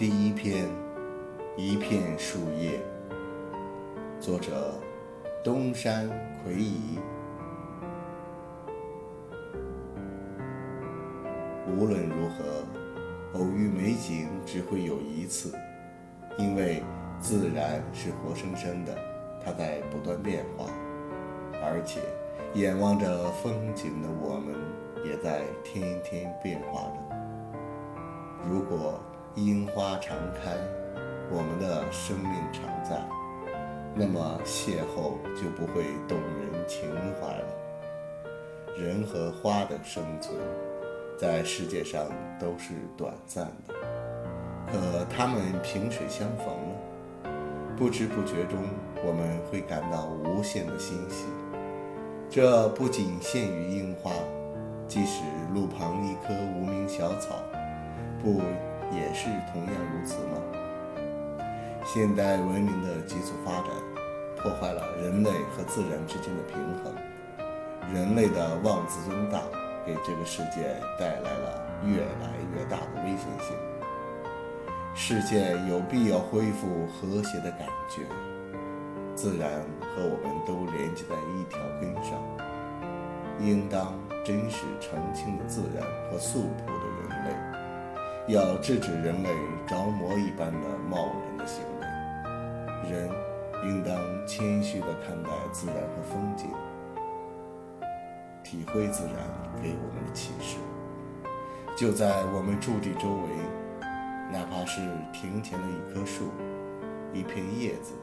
第一篇，一片树叶。作者：东山魁夷。无论如何，偶遇美景只会有一次，因为自然是活生生的，它在不断变化，而且眼望着风景的我们也在天天变化着。如果樱花常开，我们的生命常在，那么邂逅就不会动人情怀了。人和花的生存，在世界上都是短暂的，可它们萍水相逢了，不知不觉中，我们会感到无限的欣喜。这不仅限于樱花，即使路旁一棵无名小草。不也是同样如此吗？现代文明的急速发展，破坏了人类和自然之间的平衡。人类的妄自尊大，给这个世界带来了越来越大的危险性。世界有必要恢复和谐的感觉，自然和我们都连接在一条根上，应当珍视澄清的自然和素朴的人类。要制止人类着魔一般的贸然的行为，人应当谦虚地看待自然和风景，体会自然给我们的启示。就在我们驻地周围，哪怕是庭前的一棵树、一片叶子，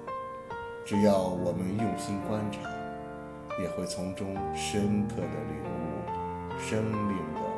只要我们用心观察，也会从中深刻地领悟生命的。